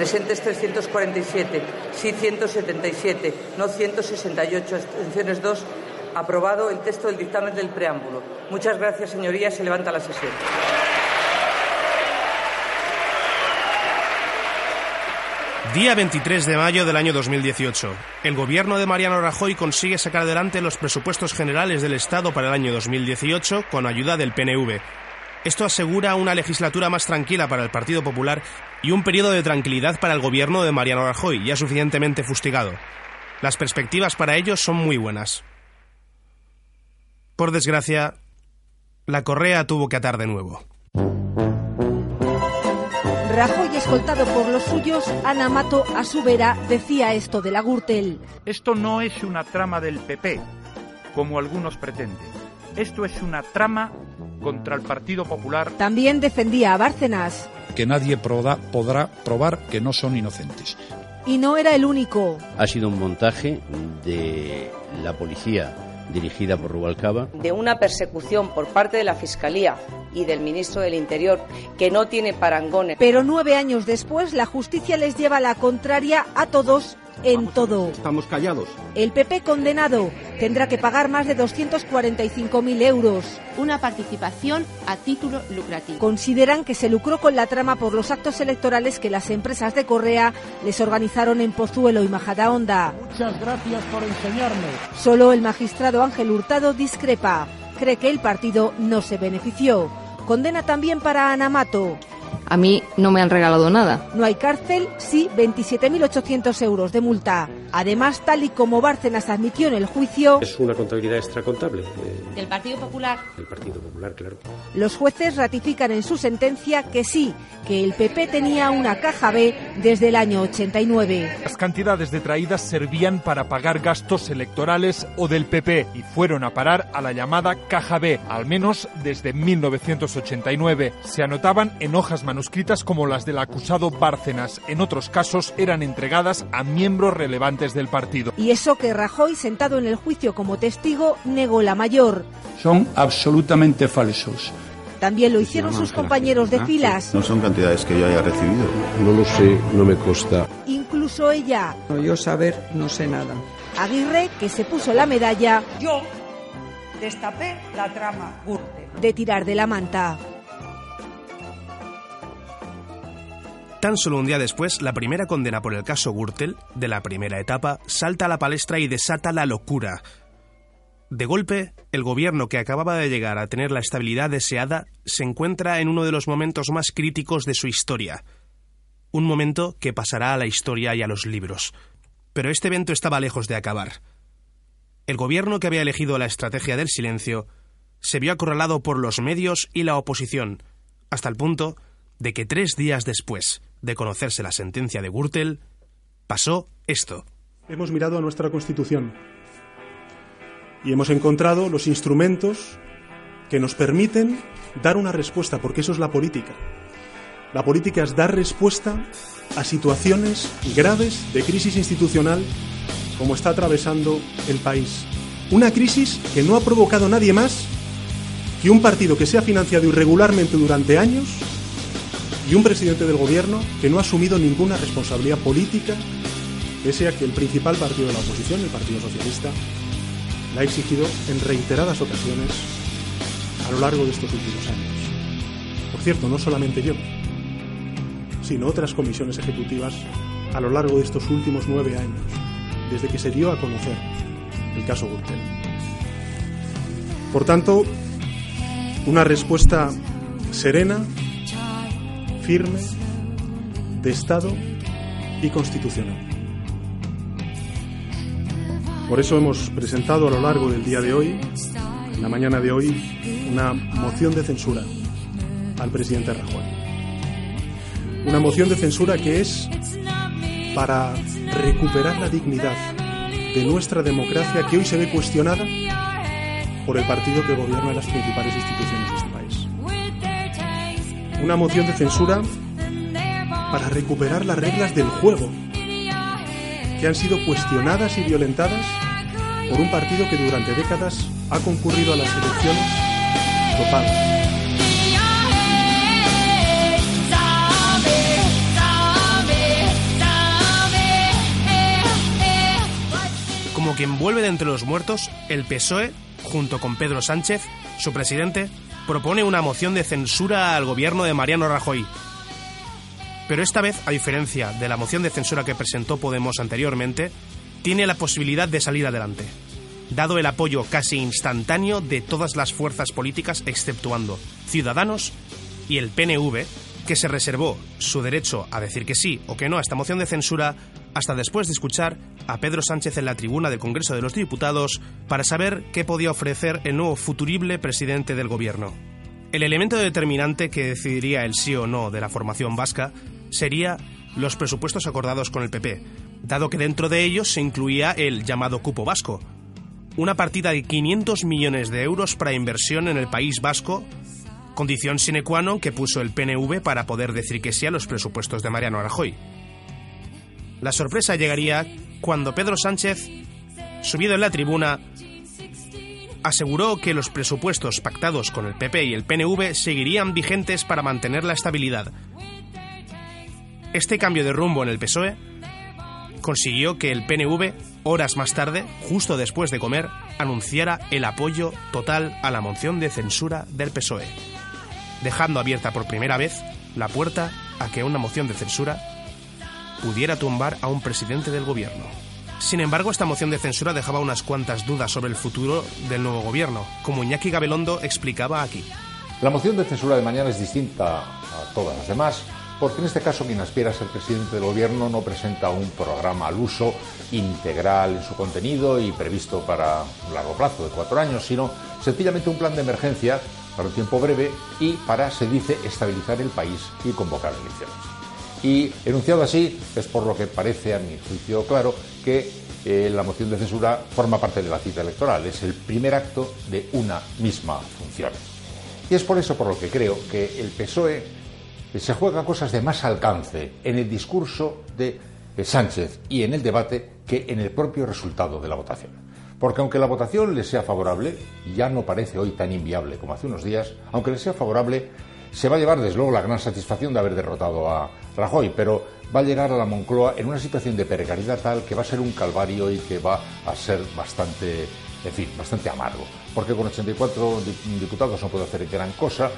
Presentes 347, sí 177, no 168, abstenciones 2. Aprobado el texto del dictamen del preámbulo. Muchas gracias, señorías. Se levanta la sesión. Día 23 de mayo del año 2018. El gobierno de Mariano Rajoy consigue sacar adelante los presupuestos generales del Estado para el año 2018 con ayuda del PNV. Esto asegura una legislatura más tranquila para el Partido Popular y un periodo de tranquilidad para el gobierno de Mariano Rajoy, ya suficientemente fustigado. Las perspectivas para ellos son muy buenas. Por desgracia, la correa tuvo que atar de nuevo. Rajoy, escoltado por los suyos, Ana Mato, a su vera, decía esto de la Gürtel. Esto no es una trama del PP, como algunos pretenden. Esto es una trama contra el Partido Popular. También defendía a Bárcenas. Que nadie podrá, podrá probar que no son inocentes. Y no era el único. Ha sido un montaje de la policía dirigida por Rubalcaba. De una persecución por parte de la Fiscalía y del ministro del Interior que no tiene parangones. Pero nueve años después, la justicia les lleva la contraria a todos en todo. Estamos callados. El PP condenado tendrá que pagar más de 245.000 euros. Una participación a título lucrativo. Consideran que se lucró con la trama por los actos electorales que las empresas de Correa les organizaron en Pozuelo y Majadahonda. Muchas gracias por enseñarme. Solo el magistrado Ángel Hurtado discrepa. Cree que el partido no se benefició. Condena también para Anamato. A mí no me han regalado nada. No hay cárcel, sí 27.800 euros de multa. Además, tal y como Bárcenas admitió en el juicio... Es una contabilidad extracontable. Eh, ¿Del Partido Popular? Del Partido Popular, claro. Los jueces ratifican en su sentencia que sí, que el PP tenía una caja B desde el año 89. Las cantidades detraídas servían para pagar gastos electorales o del PP y fueron a parar a la llamada caja B, al menos desde 1989. Se anotaban en hojas manuscritas como las del acusado Bárcenas. En otros casos eran entregadas a miembros relevantes del partido. Y eso que Rajoy, sentado en el juicio como testigo, negó la mayor. Son absolutamente falsos. También lo hicieron sus compañeros de filas. No son cantidades que yo haya recibido. No lo sé, no me consta. Incluso ella. No, yo saber, no sé nada. Aguirre, que se puso la medalla. Yo destapé la trama Gürtel. De tirar de la manta. Tan solo un día después, la primera condena por el caso Gürtel, de la primera etapa, salta a la palestra y desata la locura. De golpe, el gobierno que acababa de llegar a tener la estabilidad deseada se encuentra en uno de los momentos más críticos de su historia. Un momento que pasará a la historia y a los libros. Pero este evento estaba lejos de acabar. El gobierno que había elegido la estrategia del silencio se vio acorralado por los medios y la oposición, hasta el punto de que tres días después de conocerse la sentencia de Gürtel, pasó esto. Hemos mirado a nuestra Constitución y hemos encontrado los instrumentos que nos permiten dar una respuesta, porque eso es la política. La política es dar respuesta a situaciones graves de crisis institucional como está atravesando el país. Una crisis que no ha provocado nadie más que un partido que se ha financiado irregularmente durante años y un presidente del gobierno que no ha asumido ninguna responsabilidad política, pese a que el principal partido de la oposición, el Partido Socialista, la ha exigido en reiteradas ocasiones a lo largo de estos últimos años. Por cierto, no solamente yo, sino otras comisiones ejecutivas a lo largo de estos últimos nueve años, desde que se dio a conocer el caso Gürtel. Por tanto, una respuesta serena, firme, de Estado y constitucional. Por eso hemos presentado a lo largo del día de hoy, en la mañana de hoy, una moción de censura al presidente Rajoy. Una moción de censura que es para recuperar la dignidad de nuestra democracia que hoy se ve cuestionada por el partido que gobierna las principales instituciones una moción de censura para recuperar las reglas del juego, que han sido cuestionadas y violentadas por un partido que durante décadas ha concurrido a las elecciones dopado. Como quien vuelve de entre los muertos, el PSOE, junto con Pedro Sánchez, su presidente, propone una moción de censura al gobierno de Mariano Rajoy. Pero esta vez, a diferencia de la moción de censura que presentó Podemos anteriormente, tiene la posibilidad de salir adelante, dado el apoyo casi instantáneo de todas las fuerzas políticas exceptuando Ciudadanos y el PNV, que se reservó su derecho a decir que sí o que no a esta moción de censura hasta después de escuchar a Pedro Sánchez en la tribuna del Congreso de los Diputados para saber qué podía ofrecer el nuevo futurible presidente del gobierno. El elemento determinante que decidiría el sí o no de la formación vasca sería los presupuestos acordados con el PP, dado que dentro de ellos se incluía el llamado cupo vasco, una partida de 500 millones de euros para inversión en el País Vasco condición sine qua non que puso el PNV para poder decir que sí a los presupuestos de Mariano Rajoy. La sorpresa llegaría cuando Pedro Sánchez, subido en la tribuna, aseguró que los presupuestos pactados con el PP y el PNV seguirían vigentes para mantener la estabilidad. Este cambio de rumbo en el PSOE consiguió que el PNV, horas más tarde, justo después de comer, anunciara el apoyo total a la moción de censura del PSOE dejando abierta por primera vez la puerta a que una moción de censura pudiera tumbar a un presidente del gobierno. Sin embargo, esta moción de censura dejaba unas cuantas dudas sobre el futuro del nuevo gobierno, como Iñaki Gabelondo explicaba aquí. La moción de censura de mañana es distinta a todas las demás, porque en este caso quien aspira a ser presidente del gobierno no presenta un programa al uso integral en su contenido y previsto para un largo plazo de cuatro años, sino sencillamente un plan de emergencia para un tiempo breve y para, se dice, estabilizar el país y convocar elecciones. Y enunciado así, es por lo que parece, a mi juicio claro, que eh, la moción de censura forma parte de la cita electoral, es el primer acto de una misma función. Y es por eso por lo que creo que el PSOE se juega cosas de más alcance en el discurso de Sánchez y en el debate que en el propio resultado de la votación. Porque aunque la votación le sea favorable, ya no parece hoy tan inviable como hace unos días, aunque le sea favorable, se va a llevar desde luego la gran satisfacción de haber derrotado a Rajoy, pero va a llegar a la Moncloa en una situación de precariedad tal que va a ser un calvario y que va a ser bastante, en fin, bastante amargo. Porque con 84 diputados no puede hacer gran cosa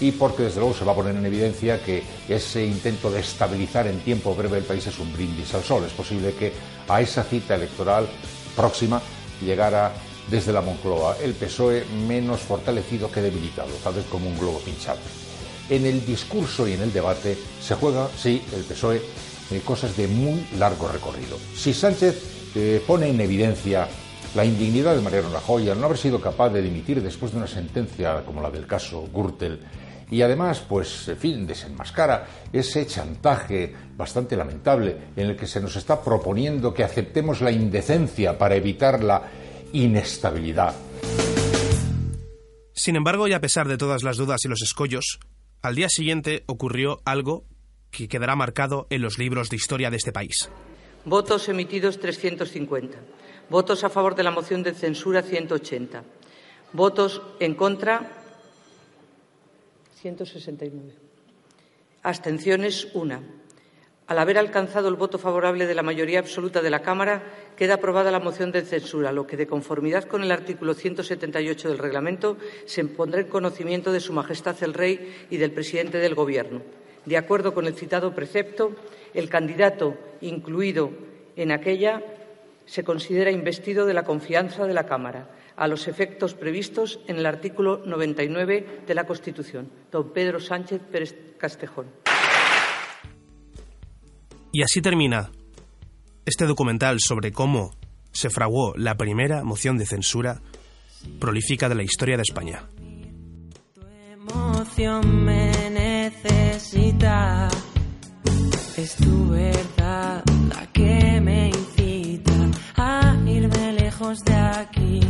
y porque desde luego se va a poner en evidencia que ese intento de estabilizar en tiempo breve el país es un brindis al sol. Es posible que a esa cita electoral próxima llegara desde la Moncloa el PSOE menos fortalecido que debilitado, tal vez como un globo pinchado. En el discurso y en el debate se juega, sí, el PSOE, eh, cosas de muy largo recorrido. Si Sánchez eh, pone en evidencia la indignidad de Mariano Rajoy al no haber sido capaz de dimitir después de una sentencia como la del caso Gürtel, y además, pues, en fin, desenmascara ese chantaje bastante lamentable en el que se nos está proponiendo que aceptemos la indecencia para evitar la inestabilidad. Sin embargo, y a pesar de todas las dudas y los escollos, al día siguiente ocurrió algo que quedará marcado en los libros de historia de este país. Votos emitidos 350. Votos a favor de la moción de censura 180. Votos en contra 169. Abstenciones, una. Al haber alcanzado el voto favorable de la mayoría absoluta de la Cámara, queda aprobada la moción de censura, lo que, de conformidad con el artículo 178 del reglamento, se pondrá en conocimiento de Su Majestad el Rey y del presidente del Gobierno. De acuerdo con el citado precepto, el candidato incluido en aquella se considera investido de la confianza de la Cámara a los efectos previstos en el artículo 99 de la Constitución. Don Pedro Sánchez Castejón. Y así termina este documental sobre cómo se fraguó la primera moción de censura prolífica de la historia de España. emoción me necesita, es tu verdad la que me incita a irme lejos de aquí.